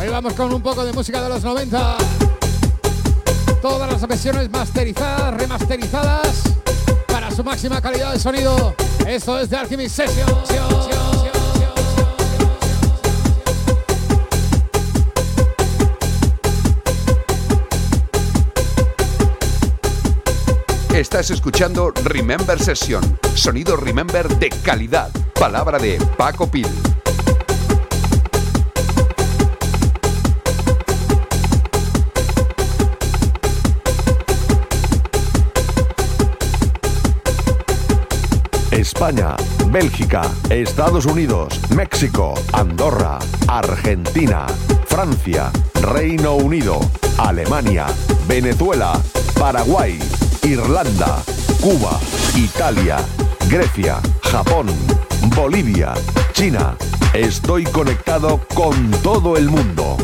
Hoy vamos con un poco de música de los 90. Todas las versiones masterizadas, remasterizadas para su máxima calidad de sonido. Esto es de Alchemy Session. Estás escuchando Remember Session, sonido Remember de calidad. Palabra de Paco Pil. España, Bélgica, Estados Unidos, México, Andorra, Argentina, Francia, Reino Unido, Alemania, Venezuela, Paraguay, Irlanda, Cuba, Italia, Grecia, Japón, Bolivia, China. Estoy conectado con todo el mundo.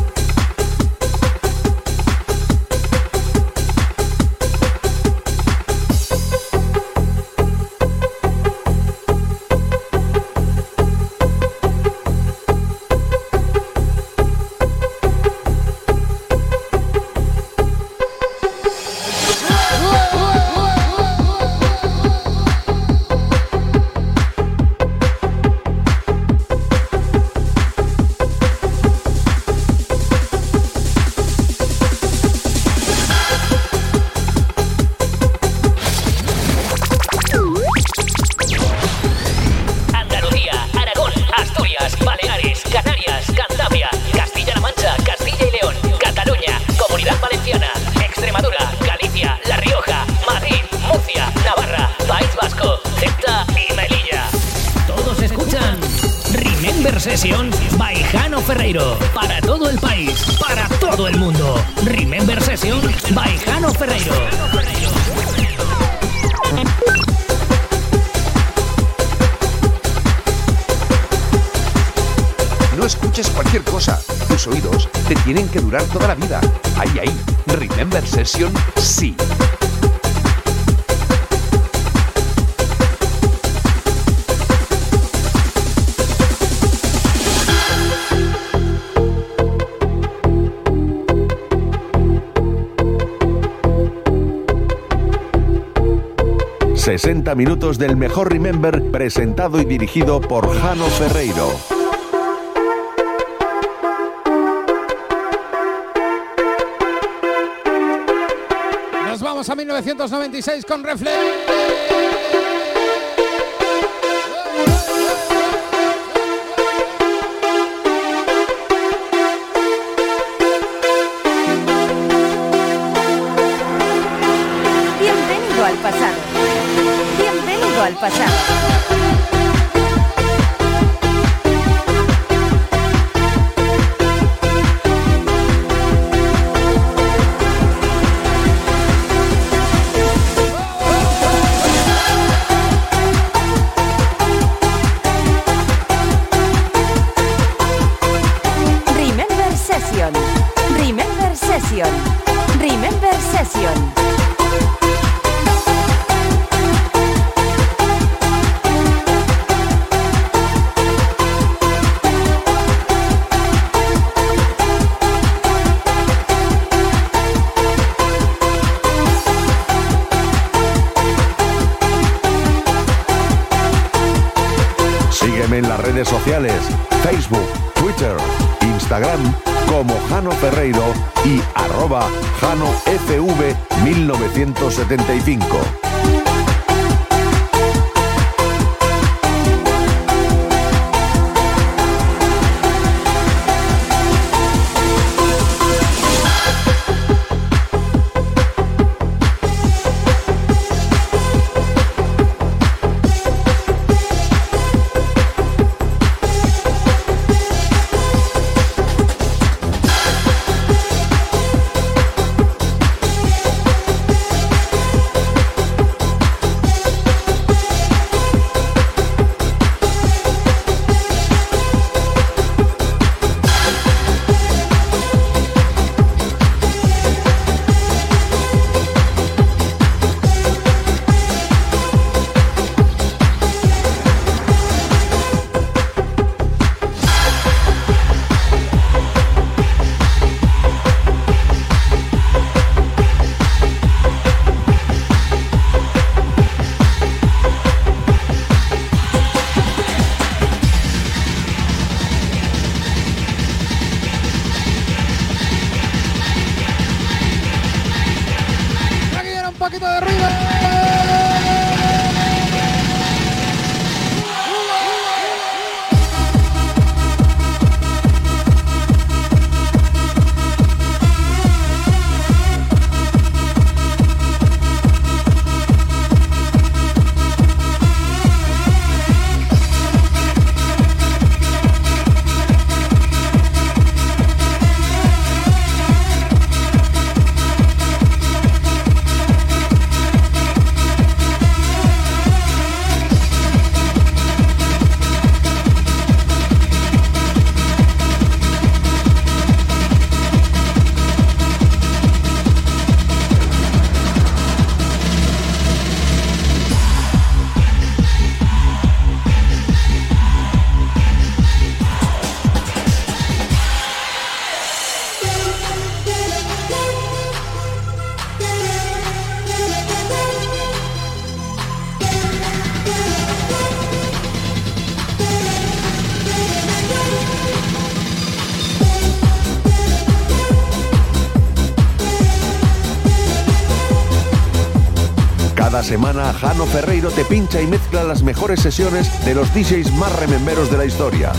...60 minutos del mejor Remember presentado y dirigido por Jano Ferreiro. Nos vamos a 1996 con Reflex. Bienvenido al Cada semana, Jano Ferreiro te pincha y mezcla las mejores sesiones de los DJs más rememberos de la historia.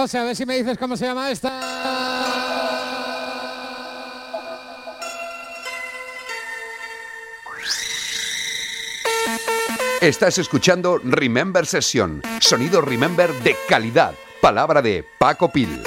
José, a ver si me dices cómo se llama esta. Estás escuchando Remember Session, sonido Remember de calidad, palabra de Paco Pil.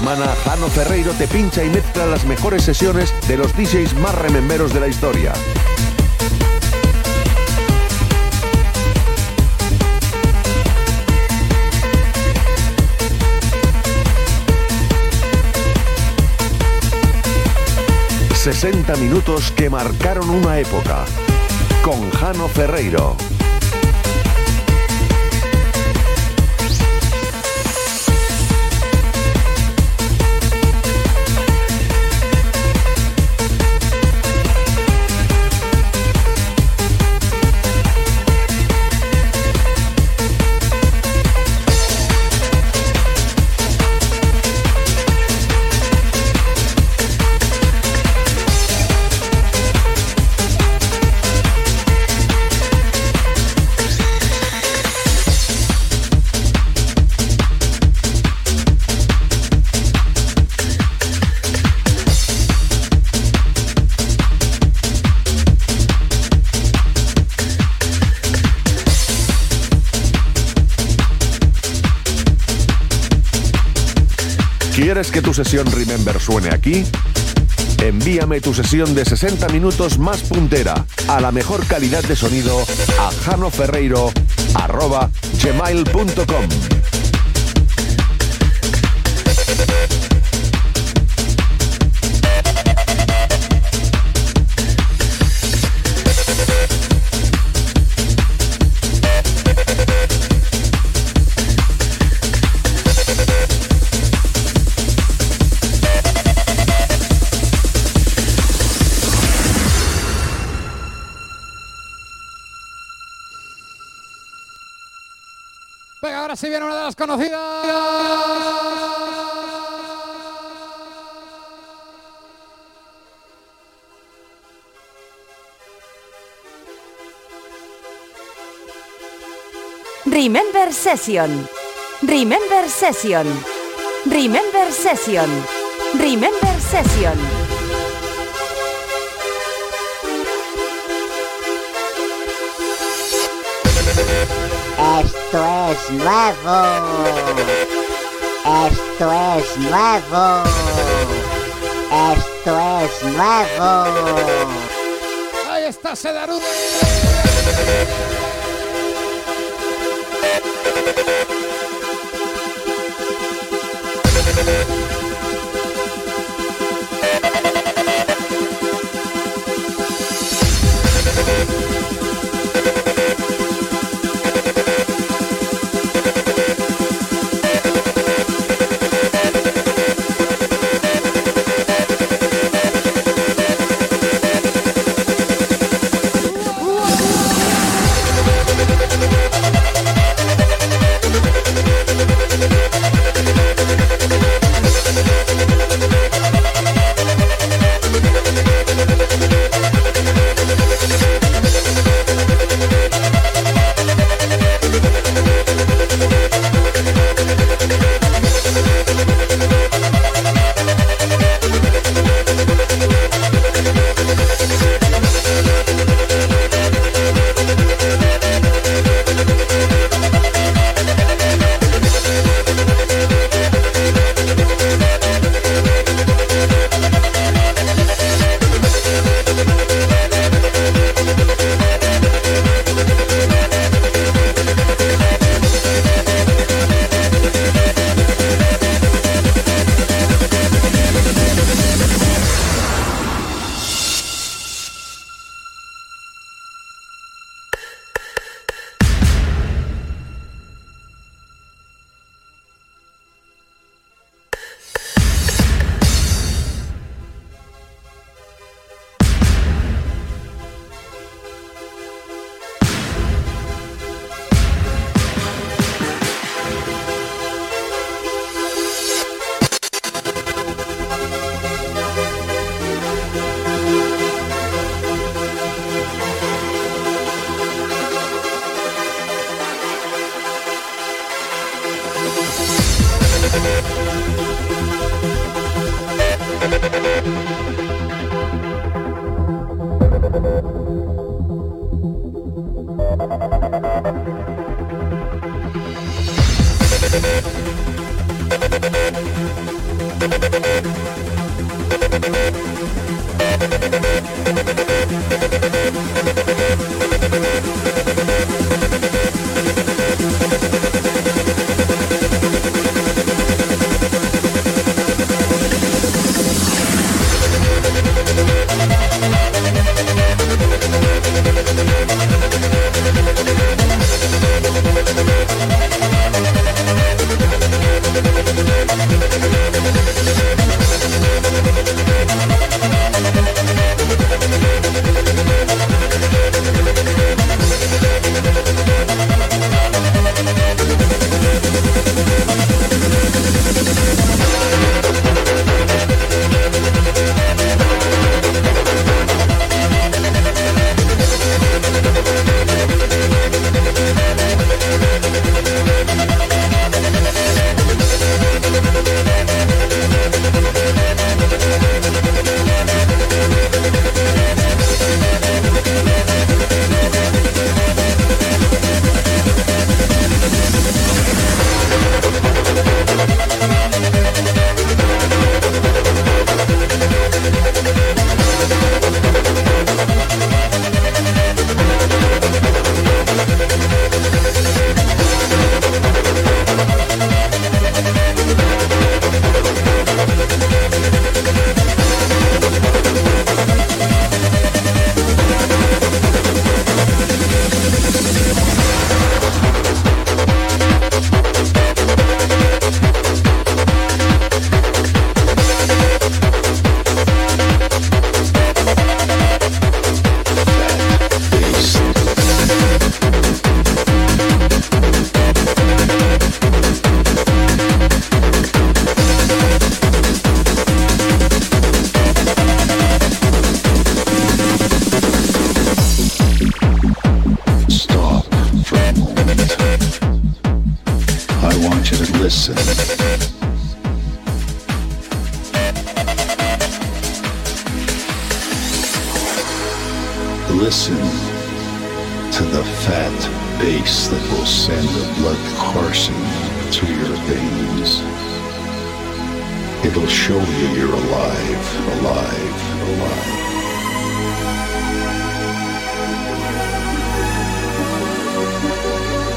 Semana, Jano Ferreiro te pincha y mezcla las mejores sesiones de los DJs más rememberos de la historia. ...60 minutos que marcaron una época... ...con Jano Ferreiro... que tu sesión Remember suene aquí? Envíame tu sesión de 60 minutos más puntera a la mejor calidad de sonido a janoferreiro.gmail.com las conocidas. Remember Session. Remember Session. Remember Session. Remember Session. Esto es nuevo. Esto es nuevo. Esto es nuevo. Ahí está Sedaru. To the fat bass that will send the blood coursing through your veins. It'll show you you're alive, alive, alive.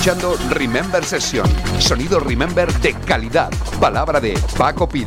escuchando Remember Session. Sonido Remember de calidad. Palabra de Paco Pil.